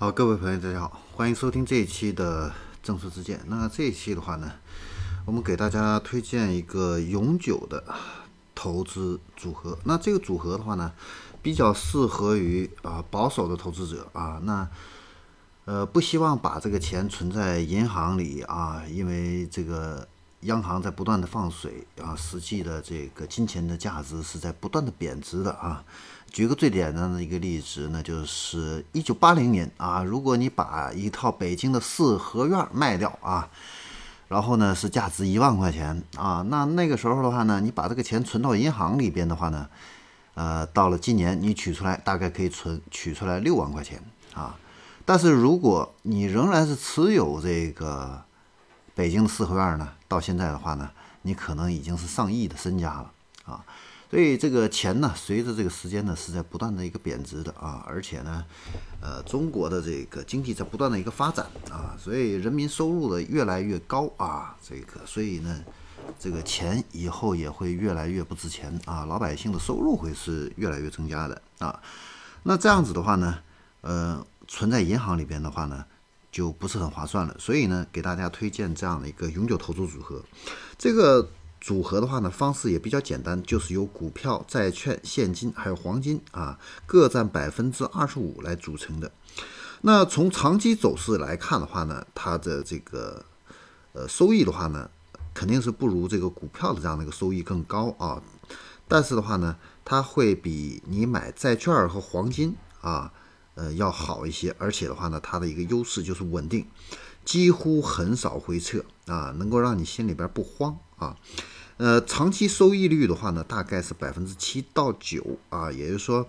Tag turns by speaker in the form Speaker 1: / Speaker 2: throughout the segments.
Speaker 1: 好，各位朋友，大家好，欢迎收听这一期的正说之见。那这一期的话呢，我们给大家推荐一个永久的投资组合。那这个组合的话呢，比较适合于啊保守的投资者啊，那呃不希望把这个钱存在银行里啊，因为这个央行在不断的放水啊，实际的这个金钱的价值是在不断的贬值的啊。举个最简单的一个例子，那就是一九八零年啊，如果你把一套北京的四合院卖掉啊，然后呢是价值一万块钱啊，那那个时候的话呢，你把这个钱存到银行里边的话呢，呃，到了今年你取出来，大概可以存取出来六万块钱啊。但是如果你仍然是持有这个北京的四合院呢，到现在的话呢，你可能已经是上亿的身家了啊。所以这个钱呢，随着这个时间呢，是在不断的一个贬值的啊，而且呢，呃，中国的这个经济在不断的一个发展啊，所以人民收入的越来越高啊，这个所以呢，这个钱以后也会越来越不值钱啊，老百姓的收入会是越来越增加的啊，那这样子的话呢，呃，存在银行里边的话呢，就不是很划算了，所以呢，给大家推荐这样的一个永久投资组合，这个。组合的话呢，方式也比较简单，就是由股票、债券、现金还有黄金啊，各占百分之二十五来组成的。那从长期走势来看的话呢，它的这个呃收益的话呢，肯定是不如这个股票的这样的一个收益更高啊。但是的话呢，它会比你买债券和黄金啊，呃要好一些。而且的话呢，它的一个优势就是稳定，几乎很少回撤啊，能够让你心里边不慌啊。呃，长期收益率的话呢，大概是百分之七到九啊，也就是说，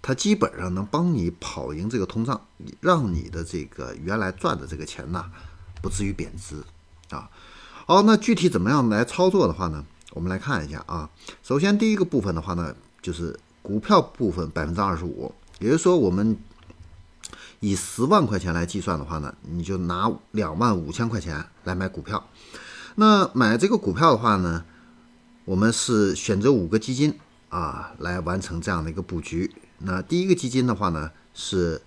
Speaker 1: 它基本上能帮你跑赢这个通胀，让你的这个原来赚的这个钱呢，不至于贬值啊。好，那具体怎么样来操作的话呢，我们来看一下啊。首先第一个部分的话呢，就是股票部分百分之二十五，也就是说，我们以十万块钱来计算的话呢，你就拿两万五千块钱来买股票。那买这个股票的话呢？我们是选择五个基金啊，来完成这样的一个布局。那第一个基金的话呢，是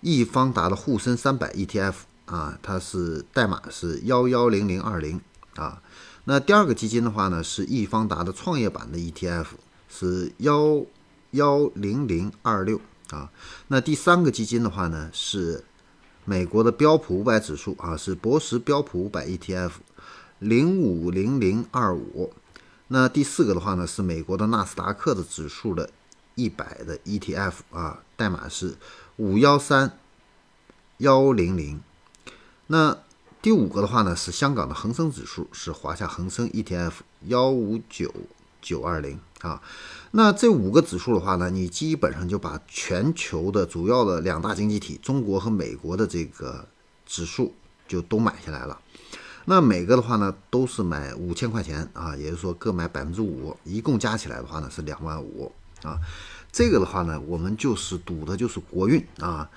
Speaker 1: 易方达的沪深三百 ETF 啊，它是代码是幺幺零零二零啊。那第二个基金的话呢，是易方达的创业板的 ETF，是幺幺零零二六啊。那第三个基金的话呢，是美国的标普五百指数啊，是博时标普五百 ETF，零五零零二五。那第四个的话呢，是美国的纳斯达克的指数的一百的 ETF 啊，代码是五幺三幺零零。那第五个的话呢，是香港的恒生指数，是华夏恒生 ETF 幺五九九二零啊。那这五个指数的话呢，你基本上就把全球的主要的两大经济体中国和美国的这个指数就都买下来了。那每个的话呢，都是买五千块钱啊，也就是说各买百分之五，一共加起来的话呢是两万五啊。这个的话呢，我们就是赌的就是国运啊，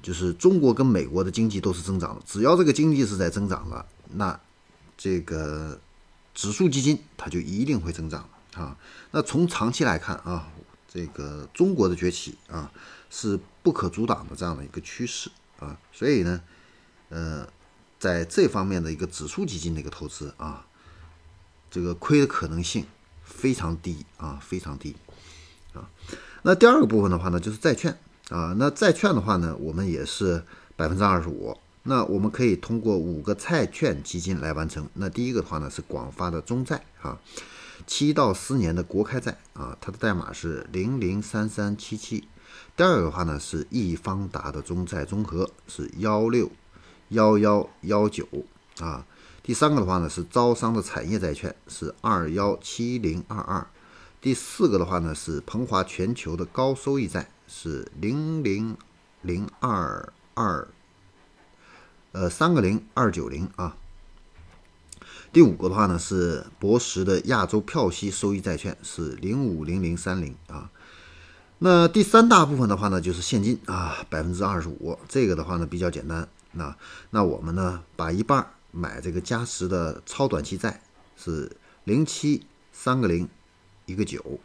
Speaker 1: 就是中国跟美国的经济都是增长，只要这个经济是在增长了，那这个指数基金它就一定会增长啊。那从长期来看啊，这个中国的崛起啊是不可阻挡的这样的一个趋势啊，所以呢，呃。在这方面的一个指数基金的一个投资啊，这个亏的可能性非常低啊，非常低啊。那第二个部分的话呢，就是债券啊。那债券的话呢，我们也是百分之二十五。那我们可以通过五个债券基金来完成。那第一个的话呢，是广发的中债啊，七到十年的国开债啊，它的代码是零零三三七七。第二个的话呢，是易方达的中债综合是幺六。幺幺幺九啊，第三个的话呢是招商的产业债券是二幺七零二二，第四个的话呢是鹏华全球的高收益债是零零零二二，呃三个零二九零啊，第五个的话呢是博时的亚洲票息收益债券是零五零零三零啊，那第三大部分的话呢就是现金啊百分之二十五，这个的话呢比较简单。那那我们呢，把一半买这个嘉实的超短期债，是零七三个零一个九。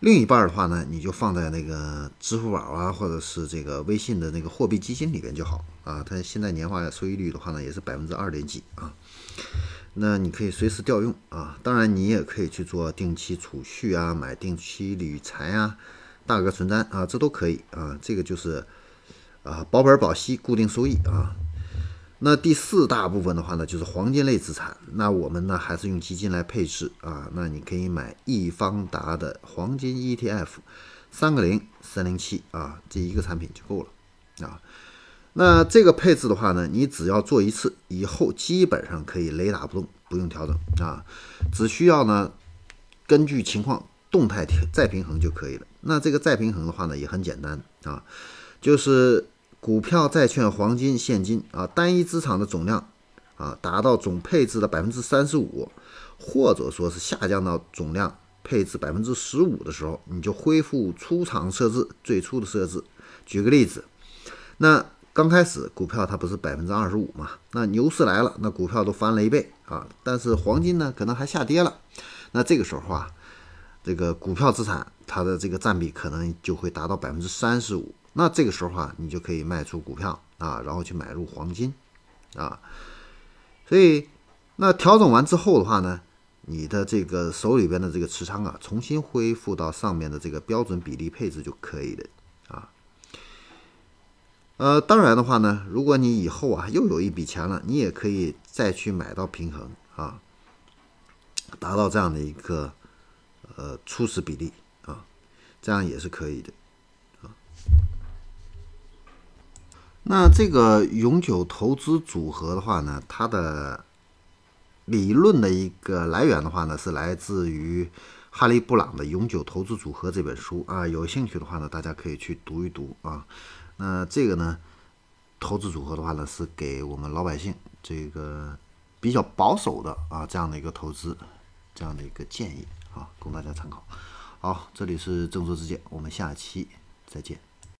Speaker 1: 另一半的话呢，你就放在那个支付宝啊，或者是这个微信的那个货币基金里边就好啊。它现在年化收益率的话呢，也是百分之二点几啊。那你可以随时调用啊。当然，你也可以去做定期储蓄啊，买定期理财啊，大额存单啊，这都可以啊。这个就是啊，保本保息，固定收益啊。那第四大部分的话呢，就是黄金类资产。那我们呢，还是用基金来配置啊。那你可以买易方达的黄金 ETF，三个零三零七啊，这一个产品就够了啊。那这个配置的话呢，你只要做一次，以后基本上可以雷打不动，不用调整啊，只需要呢根据情况动态再平衡就可以了。那这个再平衡的话呢，也很简单啊，就是。股票、债券、黄金、现金啊，单一资产的总量啊，达到总配置的百分之三十五，或者说是下降到总量配置百分之十五的时候，你就恢复出厂设置最初的设置。举个例子，那刚开始股票它不是百分之二十五嘛？那牛市来了，那股票都翻了一倍啊，但是黄金呢，可能还下跌了。那这个时候啊，这个股票资产它的这个占比可能就会达到百分之三十五。那这个时候啊，你就可以卖出股票啊，然后去买入黄金啊。所以，那调整完之后的话呢，你的这个手里边的这个持仓啊，重新恢复到上面的这个标准比例配置就可以了啊。呃，当然的话呢，如果你以后啊又有一笔钱了，你也可以再去买到平衡啊，达到这样的一个呃初始比例啊，这样也是可以的。那这个永久投资组合的话呢，它的理论的一个来源的话呢，是来自于哈利·布朗的《永久投资组合》这本书啊。有兴趣的话呢，大家可以去读一读啊。那这个呢，投资组合的话呢，是给我们老百姓这个比较保守的啊这样的一个投资这样的一个建议啊，供大家参考。好，这里是正说之见，我们下期再见。